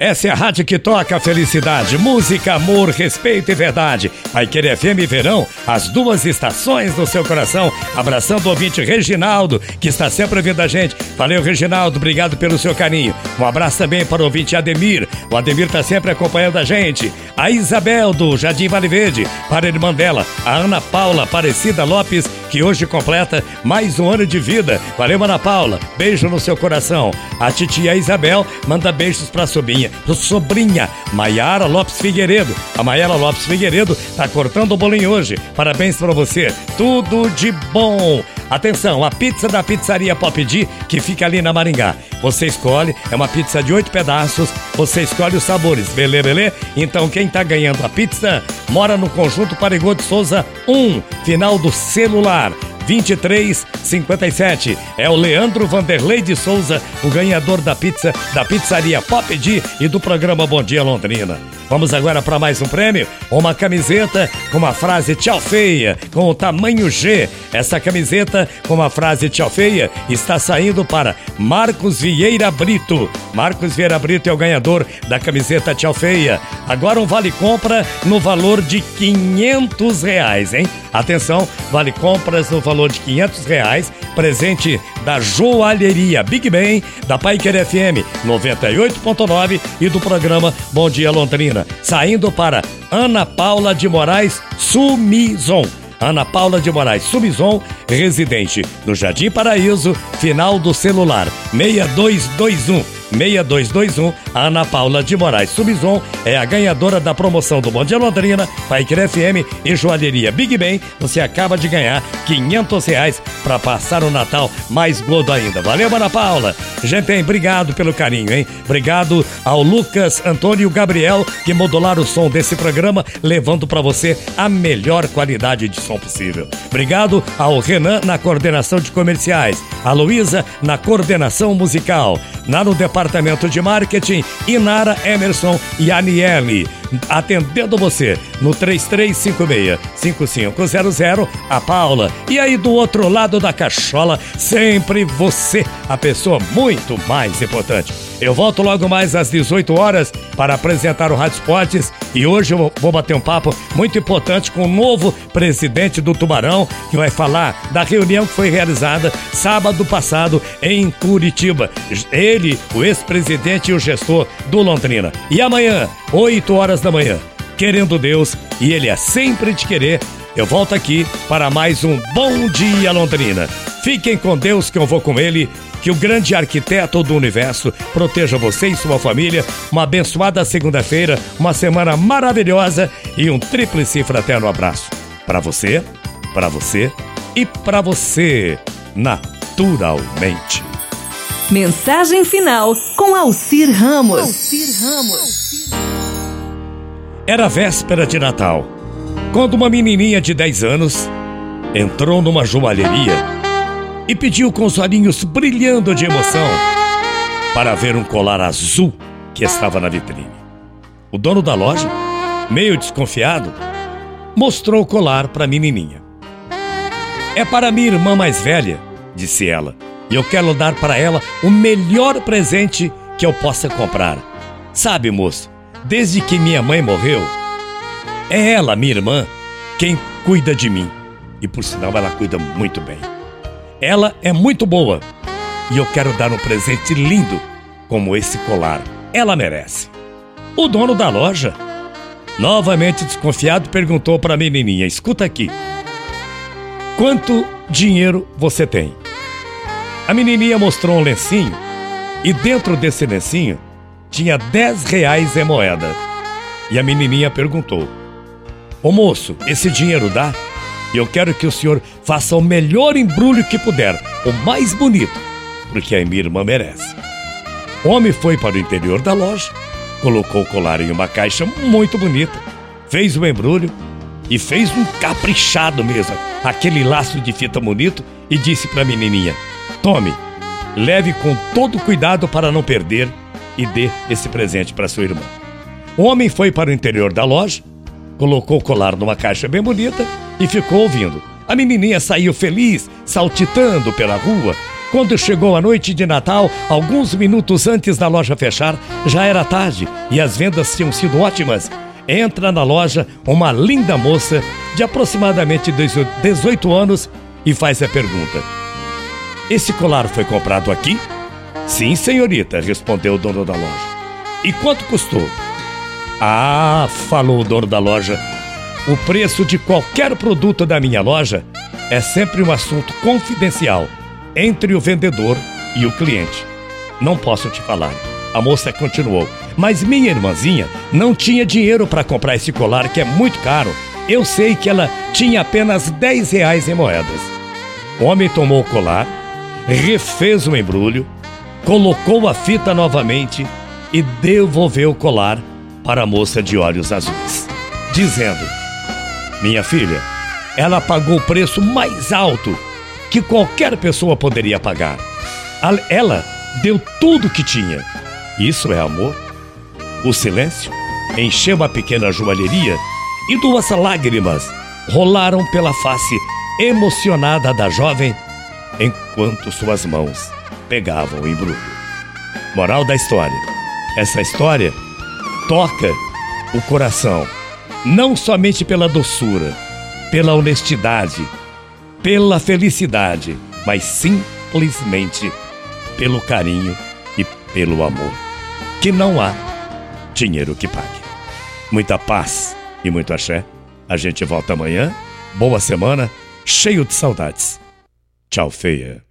Essa é a rádio que toca a felicidade, música, amor, respeito e verdade. Vai querer FM Verão, as duas estações do seu coração. Abraçando o ouvinte Reginaldo, que está sempre ouvindo a gente. Valeu, Reginaldo, obrigado pelo seu carinho. Um abraço também para o ouvinte Ademir. O Ademir está sempre acompanhando a gente. A Isabel do Jardim Vale Verde, para a irmã dela, a Ana Paula Aparecida Lopes, que hoje completa mais um ano de vida. Valeu, Ana Paula. Beijo no seu coração. A titia Isabel manda beijos para a sobrinha, sobrinha Maiara Lopes Figueiredo. A Maiara Lopes Figueiredo tá cortando o bolinho hoje. Parabéns para você. Tudo de bom. Atenção, a pizza da pizzaria Pop D, que fica ali na Maringá. Você escolhe, é uma pizza de oito pedaços, você escolhe os sabores, belê, belê? Então quem tá ganhando a pizza mora no Conjunto Parigô de Souza 1, final do celular. 2357. É o Leandro Vanderlei de Souza, o ganhador da pizza da pizzaria Pop D e do programa Bom Dia Londrina. Vamos agora para mais um prêmio? Uma camiseta com a frase tchau feia, com o tamanho G. Essa camiseta com a frase tchau feia está saindo para Marcos Vieira Brito. Marcos Vieira Brito é o ganhador da camiseta tchau feia. Agora um vale compra no valor de 500 reais, hein? Atenção, vale compras no valor de 500 reais, presente da Joalheria Big Ben, da Paiker FM 98.9 e do programa Bom Dia Londrina. Saindo para Ana Paula de Moraes Sumizon. Ana Paula de Moraes Sumizon, residente no Jardim Paraíso, final do celular 6221 6221. A Ana Paula de Moraes Subzon é a ganhadora da promoção do Bom Dia Londrina, Paiquer FM e Joalheria Big Ben. Você acaba de ganhar 500 reais para passar o Natal mais gordo ainda. Valeu, Ana Paula. Gente, hein, obrigado pelo carinho, hein? Obrigado ao Lucas Antônio Gabriel que modularam o som desse programa, levando para você a melhor qualidade de som possível. Obrigado ao Renan na coordenação de comerciais, a Luísa na coordenação musical, na no departamento Departamento de Marketing, Inara Emerson e Aniele. Atendendo você no 3356-5500, a Paula. E aí do outro lado da cachola, sempre você, a pessoa muito mais importante. Eu volto logo mais às 18 horas para apresentar o Rádio Esportes e hoje eu vou bater um papo muito importante com o novo presidente do Tubarão, que vai falar da reunião que foi realizada sábado passado em Curitiba. Ele, o ex-presidente e o gestor do Londrina. E amanhã, 8 horas da manhã, querendo Deus, e ele é sempre de querer, eu volto aqui para mais um Bom Dia Londrina. Fiquem com Deus que eu vou com ele que o grande arquiteto do universo proteja você e sua família. Uma abençoada segunda-feira, uma semana maravilhosa e um tríplice fraterno abraço. Para você, para você e para você, naturalmente. Mensagem final com Alcir Ramos. Alcir Ramos. Era véspera de Natal, quando uma menininha de 10 anos entrou numa joalheria e pediu com os olhinhos brilhando de emoção para ver um colar azul que estava na vitrine. O dono da loja, meio desconfiado, mostrou o colar para a menininha. É para minha irmã mais velha, disse ela, e eu quero dar para ela o melhor presente que eu possa comprar. Sabe, moço, desde que minha mãe morreu, é ela, minha irmã, quem cuida de mim. E por sinal, ela cuida muito bem. Ela é muito boa e eu quero dar um presente lindo como esse colar. Ela merece. O dono da loja, novamente desconfiado, perguntou para a menininha: Escuta aqui, quanto dinheiro você tem? A menininha mostrou um lencinho e dentro desse lencinho tinha 10 reais em moeda. E a menininha perguntou: Ô moço, esse dinheiro dá? Eu quero que o senhor faça o melhor embrulho que puder, o mais bonito, porque a minha irmã merece. O homem foi para o interior da loja, colocou o colar em uma caixa muito bonita, fez o embrulho e fez um caprichado mesmo, aquele laço de fita bonito e disse para a menininha: Tome, leve com todo cuidado para não perder e dê esse presente para sua irmã. O homem foi para o interior da loja, colocou o colar numa caixa bem bonita e ficou ouvindo. A menininha saiu feliz, saltitando pela rua, Quando chegou a noite de Natal, alguns minutos antes da loja fechar, já era tarde e as vendas tinham sido ótimas. Entra na loja uma linda moça de aproximadamente 18 anos e faz a pergunta: Esse colar foi comprado aqui? Sim, senhorita, respondeu o dono da loja. E quanto custou? Ah, falou o dono da loja. O preço de qualquer produto da minha loja é sempre um assunto confidencial entre o vendedor e o cliente. Não posso te falar. A moça continuou. Mas minha irmãzinha não tinha dinheiro para comprar esse colar que é muito caro. Eu sei que ela tinha apenas 10 reais em moedas. O homem tomou o colar, refez o embrulho, colocou a fita novamente e devolveu o colar para a moça de olhos azuis, dizendo: Minha filha, ela pagou o preço mais alto que qualquer pessoa poderia pagar. Ela deu tudo que tinha. Isso é amor? O silêncio encheu a pequena joalheria e duas lágrimas rolaram pela face emocionada da jovem enquanto suas mãos pegavam o embrulho. Moral da história: essa história toca o coração, não somente pela doçura, pela honestidade pela felicidade, mas simplesmente pelo carinho e pelo amor, que não há dinheiro que pague. Muita paz e muito axé. A gente volta amanhã. Boa semana, cheio de saudades. Tchau, feia.